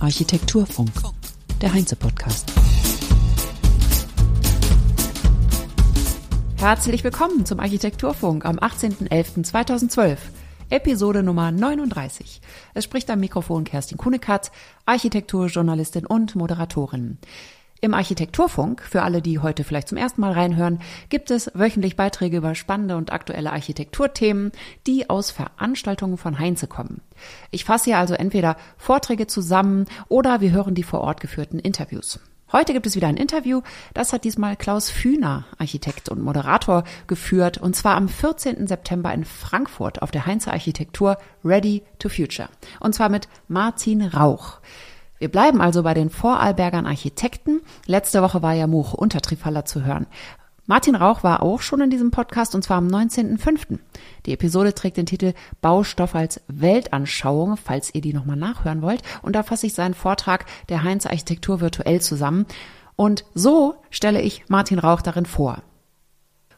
Architekturfunk. Architekturfunk, der Heinze-Podcast. Herzlich willkommen zum Architekturfunk am 18.11.2012. Episode Nummer 39. Es spricht am Mikrofon Kerstin Kunekatz, Architekturjournalistin und Moderatorin. Im Architekturfunk, für alle, die heute vielleicht zum ersten Mal reinhören, gibt es wöchentlich Beiträge über spannende und aktuelle Architekturthemen, die aus Veranstaltungen von Heinze kommen. Ich fasse hier also entweder Vorträge zusammen oder wir hören die vor Ort geführten Interviews. Heute gibt es wieder ein Interview. Das hat diesmal Klaus Fühner, Architekt und Moderator, geführt. Und zwar am 14. September in Frankfurt auf der Heinze Architektur Ready to Future. Und zwar mit Martin Rauch. Wir bleiben also bei den Vorarlbergern Architekten. Letzte Woche war ja Much Untertrifaller zu hören. Martin Rauch war auch schon in diesem Podcast und zwar am 19.05. Die Episode trägt den Titel Baustoff als Weltanschauung, falls ihr die nochmal nachhören wollt. Und da fasse ich seinen Vortrag der Heinz Architektur virtuell zusammen. Und so stelle ich Martin Rauch darin vor.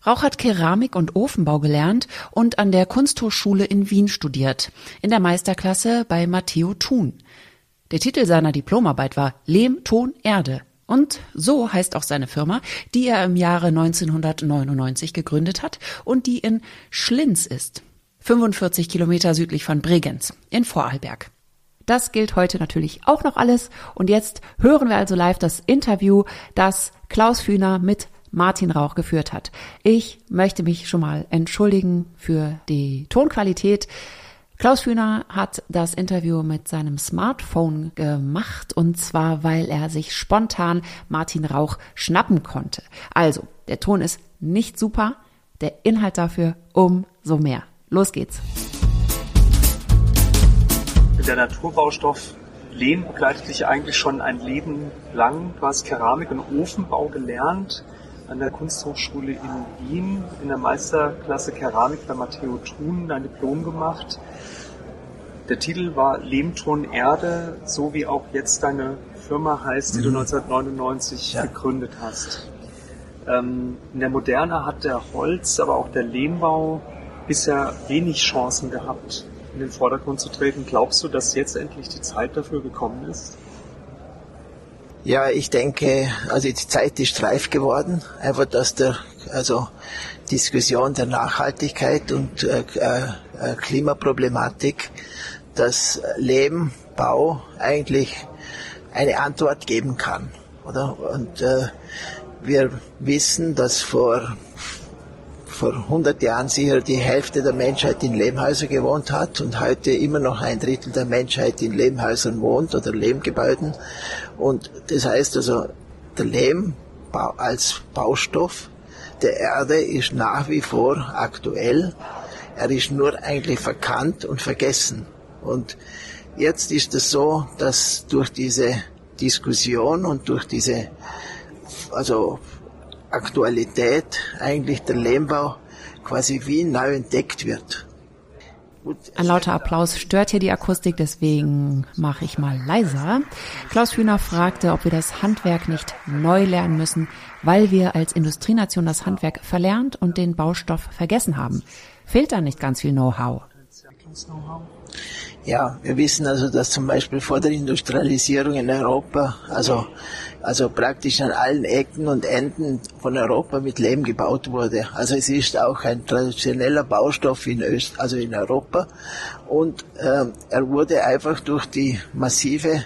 Rauch hat Keramik und Ofenbau gelernt und an der Kunsthochschule in Wien studiert, in der Meisterklasse bei Matteo Thun. Der Titel seiner Diplomarbeit war Lehm, Ton, Erde. Und so heißt auch seine Firma, die er im Jahre 1999 gegründet hat und die in Schlinz ist. 45 Kilometer südlich von Bregenz in Vorarlberg. Das gilt heute natürlich auch noch alles. Und jetzt hören wir also live das Interview, das Klaus Fühner mit Martin Rauch geführt hat. Ich möchte mich schon mal entschuldigen für die Tonqualität. Klaus Fühner hat das Interview mit seinem Smartphone gemacht und zwar, weil er sich spontan Martin Rauch schnappen konnte. Also, der Ton ist nicht super, der Inhalt dafür umso mehr. Los geht's. Der Naturbaustoff Lehm begleitet dich eigentlich schon ein Leben lang. Du hast Keramik und Ofenbau gelernt an der Kunsthochschule in Wien in der Meisterklasse Keramik bei Matteo Thun dein Diplom gemacht. Der Titel war Lehmton Erde, so wie auch jetzt deine Firma heißt, die mhm. du 1999 ja. gegründet hast. Ähm, in der Moderne hat der Holz, aber auch der Lehmbau bisher wenig Chancen gehabt, in den Vordergrund zu treten. Glaubst du, dass jetzt endlich die Zeit dafür gekommen ist? Ja, ich denke, also die Zeit ist reif geworden. Einfach, dass der, also Diskussion der Nachhaltigkeit und äh, äh, Klimaproblematik dass Leben, Bau eigentlich eine Antwort geben kann. Oder? Und äh, wir wissen, dass vor, vor 100 Jahren sicher die Hälfte der Menschheit in Lehmhäusern gewohnt hat und heute immer noch ein Drittel der Menschheit in Lehmhäusern wohnt oder Lehmgebäuden. Und das heißt also, der Lehm als Baustoff der Erde ist nach wie vor aktuell. Er ist nur eigentlich verkannt und vergessen. Und jetzt ist es so, dass durch diese Diskussion und durch diese also Aktualität eigentlich der Lehmbau quasi wie neu entdeckt wird. Ein lauter Applaus stört hier die Akustik, deswegen mache ich mal leiser. Klaus Hühner fragte, ob wir das Handwerk nicht neu lernen müssen, weil wir als Industrienation das Handwerk verlernt und den Baustoff vergessen haben. Fehlt da nicht ganz viel Know-how? Ja, wir wissen also, dass zum Beispiel vor der Industrialisierung in Europa, also, also praktisch an allen Ecken und Enden von Europa mit Lehm gebaut wurde. Also es ist auch ein traditioneller Baustoff in Öst, also in Europa. Und äh, er wurde einfach durch die massive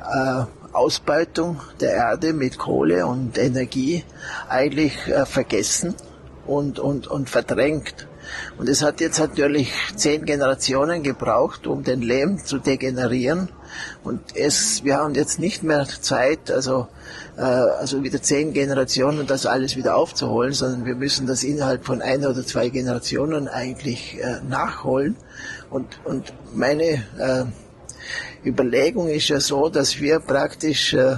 äh, Ausbeutung der Erde mit Kohle und Energie eigentlich äh, vergessen und, und, und verdrängt. Und es hat jetzt natürlich zehn Generationen gebraucht, um den Lehm zu degenerieren. Und es, wir haben jetzt nicht mehr Zeit, also, äh, also wieder zehn Generationen das alles wieder aufzuholen, sondern wir müssen das innerhalb von ein oder zwei Generationen eigentlich äh, nachholen. Und, und meine äh, Überlegung ist ja so, dass wir praktisch äh,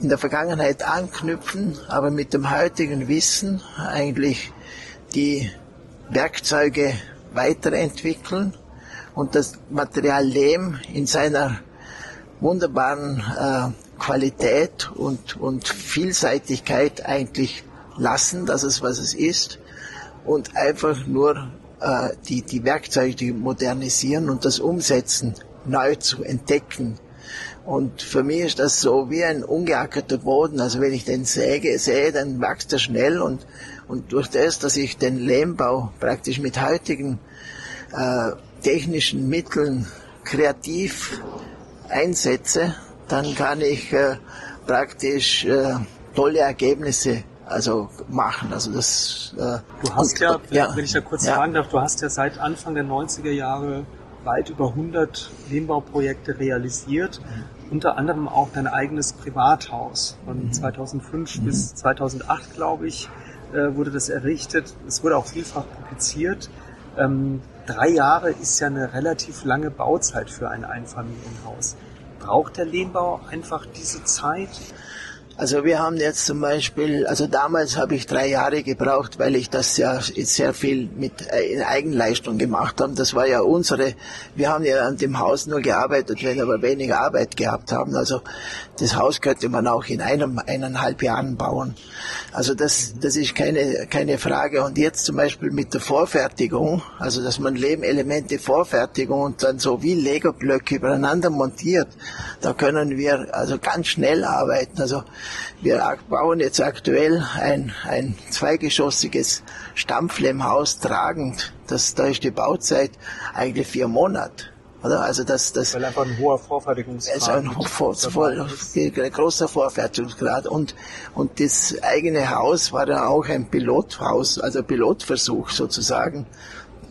in der Vergangenheit anknüpfen, aber mit dem heutigen Wissen eigentlich die Werkzeuge weiterentwickeln und das Material Lehm in seiner wunderbaren äh, Qualität und, und Vielseitigkeit eigentlich lassen, dass es was es ist und einfach nur äh, die, die Werkzeuge modernisieren und das umsetzen, neu zu entdecken. Und für mich ist das so wie ein ungeackerter Boden. Also wenn ich den säge, sehe, dann wächst er schnell und, und durch das, dass ich den Lehmbau praktisch mit heutigen äh, technischen Mitteln kreativ einsetze, dann kann ich äh, praktisch äh, tolle Ergebnisse also machen. Also das. Äh, du hast ja, ja, wenn ich da kurz ja. fragen darf, du hast ja seit Anfang der 90er Jahre weit über 100 Lehmbauprojekte realisiert, mhm. unter anderem auch dein eigenes Privathaus. Von mhm. 2005 mhm. bis 2008, glaube ich, äh, wurde das errichtet. Es wurde auch vielfach publiziert. Ähm, drei Jahre ist ja eine relativ lange Bauzeit für ein Einfamilienhaus. Braucht der Lehmbau einfach diese Zeit? Also wir haben jetzt zum Beispiel, also damals habe ich drei Jahre gebraucht, weil ich das ja sehr viel mit äh, in Eigenleistung gemacht habe. Das war ja unsere, wir haben ja an dem Haus nur gearbeitet, wenn wir weniger Arbeit gehabt haben. Also das Haus könnte man auch in einem, eineinhalb Jahren bauen. Also das, das ist keine, keine Frage. Und jetzt zum Beispiel mit der Vorfertigung, also dass man Lehmelemente Vorfertigung und dann so wie Lego-Blöcke übereinander montiert, da können wir also ganz schnell arbeiten. Also wir bauen jetzt aktuell ein, ein zweigeschossiges Stammflemmhaus tragend. Das, da ist die Bauzeit eigentlich vier Monate. Oder? Also das, das, Weil einfach ein hoher Vorfertigungsgrad ist. ein vor, vor, großer Vorfertigungsgrad. Und, und das eigene Haus war dann auch ein Pilothaus, also Pilotversuch sozusagen.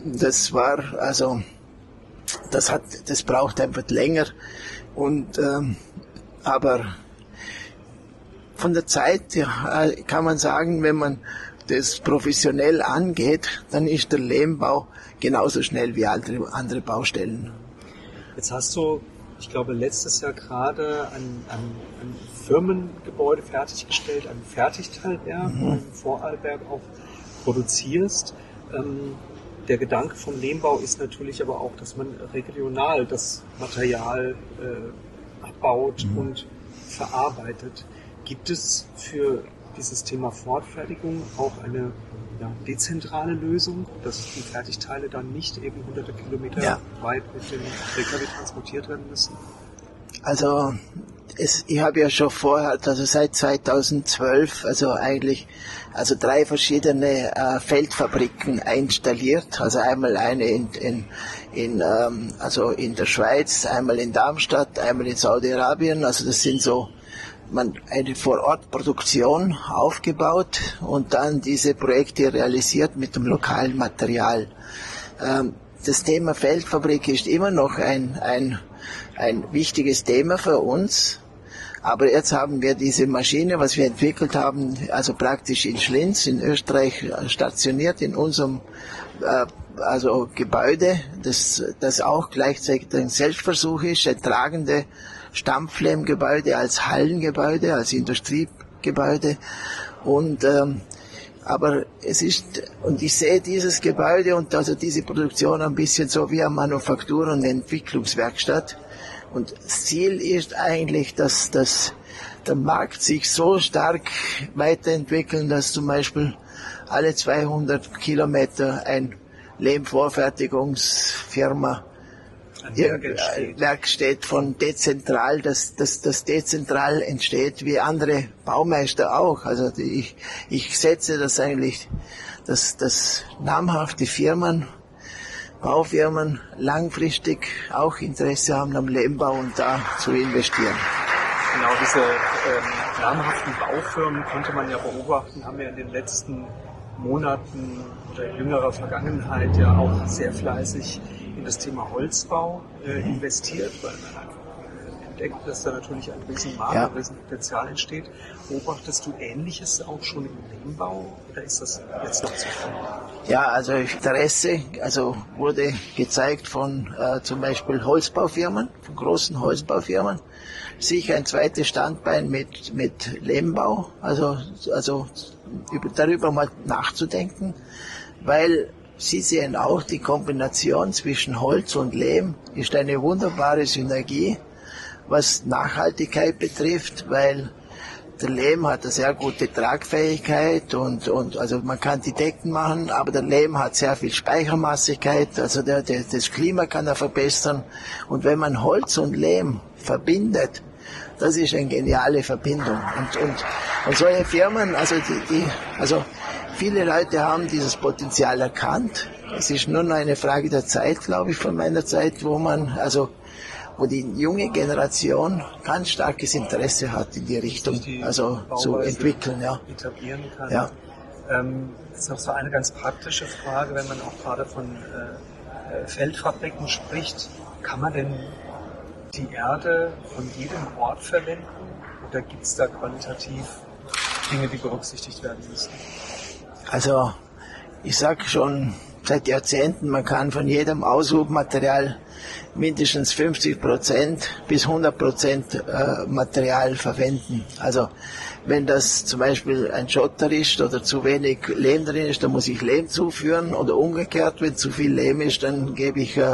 Das war, also, das hat, das braucht einfach länger. Und, ähm, aber von der Zeit kann man sagen, wenn man das professionell angeht, dann ist der Lehmbau genauso schnell wie andere, Baustellen. Jetzt hast du, ich glaube, letztes Jahr gerade ein, ein, ein Firmengebäude fertiggestellt, ein Fertigteilwerk, mhm. in Vorarlberg auch produzierst. Ähm, der Gedanke vom Lehmbau ist natürlich aber auch, dass man regional das Material äh, abbaut mhm. und verarbeitet. Gibt es für dieses Thema Fortfertigung auch eine ja, dezentrale Lösung, dass die Fertigteile dann nicht eben hunderte Kilometer ja. weit mit dem LKW transportiert werden müssen? Also es, ich habe ja schon vorher, also seit 2012, also eigentlich, also drei verschiedene äh, Feldfabriken installiert. Also einmal eine in, in, in ähm, also in der Schweiz, einmal in Darmstadt, einmal in Saudi-Arabien. Also das sind so man eine Vorortproduktion aufgebaut und dann diese Projekte realisiert mit dem lokalen Material. Ähm, das Thema Feldfabrik ist immer noch ein, ein, ein wichtiges Thema für uns. Aber jetzt haben wir diese Maschine, was wir entwickelt haben, also praktisch in Schlinz in Österreich stationiert in unserem äh, also Gebäude, das, das auch gleichzeitig ein Selbstversuch ist, ein tragende Stammflemmgebäude als Hallengebäude, als Industriegebäude. Und ähm, aber es ist, und ich sehe dieses Gebäude und also diese Produktion ein bisschen so wie eine Manufaktur- und Entwicklungswerkstatt. Und das Ziel ist eigentlich, dass, dass der Markt sich so stark weiterentwickeln, dass zum Beispiel alle 200 Kilometer ein Lehmvorfertigungsfirma Werk steht von dezentral, dass das, das dezentral entsteht, wie andere Baumeister auch. Also ich, ich setze das eigentlich, dass, dass namhafte Firmen, Baufirmen langfristig auch Interesse haben am Lehmbau und da zu investieren. Genau, diese ähm, namhaften Baufirmen konnte man ja beobachten, haben ja in den letzten Monaten oder jüngerer Vergangenheit ja auch sehr fleißig in das Thema Holzbau äh, investiert, weil man einfach entdeckt, dass da natürlich ein Riesenmarkt, ja. ein Riesenpotenzial entsteht. Beobachtest du Ähnliches auch schon im Lehmbau oder ist das jetzt noch zu früh? Ja, also Interesse also wurde gezeigt von äh, zum Beispiel Holzbaufirmen, von großen Holzbaufirmen. Sicher ein zweites Standbein mit, mit Lehmbau, also, also über, darüber mal nachzudenken, weil Sie sehen auch, die Kombination zwischen Holz und Lehm ist eine wunderbare Synergie, was Nachhaltigkeit betrifft, weil der Lehm hat eine sehr gute Tragfähigkeit und, und also man kann die Decken machen, aber der Lehm hat sehr viel Speichermassigkeit, also der, der, das Klima kann er verbessern. Und wenn man Holz und Lehm verbindet, das ist eine geniale Verbindung. Und, und, und solche Firmen, also die, die, also viele Leute haben dieses Potenzial erkannt. Es ist nur noch eine Frage der Zeit, glaube ich, von meiner Zeit, wo man, also wo die junge Generation ganz starkes Interesse hat in die Richtung, die also zu entwickeln, ja. Etablieren kann. Ja. Ähm, das ist noch so eine ganz praktische Frage, wenn man auch gerade von äh, Feldfabriken spricht. Kann man denn die Erde von jedem Ort verwenden oder gibt es da qualitativ Dinge, die berücksichtigt werden müssen? Also ich sage schon seit Jahrzehnten, man kann von jedem Aushubmaterial mindestens 50 Prozent bis 100 Prozent äh, Material verwenden. Also wenn das zum Beispiel ein Schotter ist oder zu wenig Lehm drin ist, dann muss ich Lehm zuführen oder umgekehrt, wenn zu viel Lehm ist, dann gebe ich äh,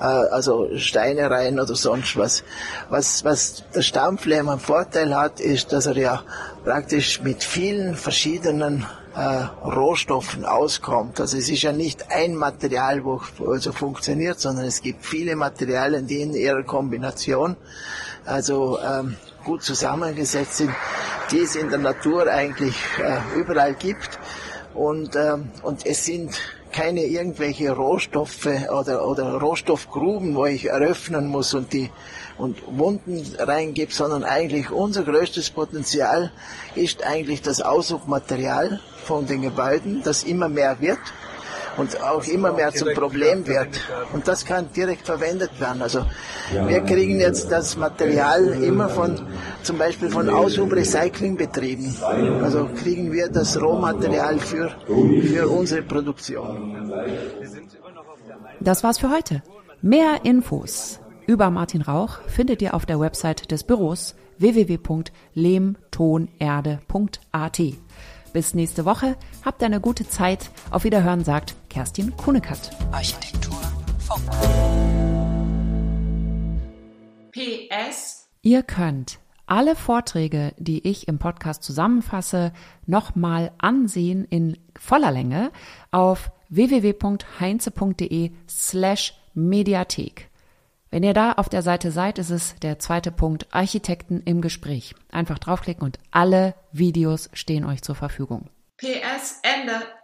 äh, also Steine rein oder sonst was. Was, was der Stampflehm einen Vorteil hat, ist, dass er ja praktisch mit vielen verschiedenen Rohstoffen auskommt. Also es ist ja nicht ein Material, wo also funktioniert, sondern es gibt viele Materialien, die in ihrer Kombination also ähm, gut zusammengesetzt sind, die es in der Natur eigentlich äh, überall gibt. Und, ähm, und es sind keine irgendwelche Rohstoffe oder, oder Rohstoffgruben, wo ich eröffnen muss und die und Wunden reingebe, sondern eigentlich unser größtes Potenzial ist eigentlich das Aushubmaterial von den Gebäuden, das immer mehr wird und auch immer mehr zum Problem wird. Und das kann direkt verwendet werden. Also wir kriegen jetzt das Material immer von, zum Beispiel von Aushub-Recyclingbetrieben. Also kriegen wir das Rohmaterial für, für unsere Produktion. Das war's für heute. Mehr Infos über Martin Rauch findet ihr auf der Website des Büros www.lehmtonerde.at. Bis nächste Woche. Habt eine gute Zeit. Auf Wiederhören sagt Kerstin Kunekat. Architektur Funk. PS. Ihr könnt alle Vorträge, die ich im Podcast zusammenfasse, nochmal ansehen in voller Länge auf www.heinze.de slash Mediathek. Wenn ihr da auf der Seite seid, ist es der zweite Punkt Architekten im Gespräch. Einfach draufklicken und alle Videos stehen euch zur Verfügung. PS Ende.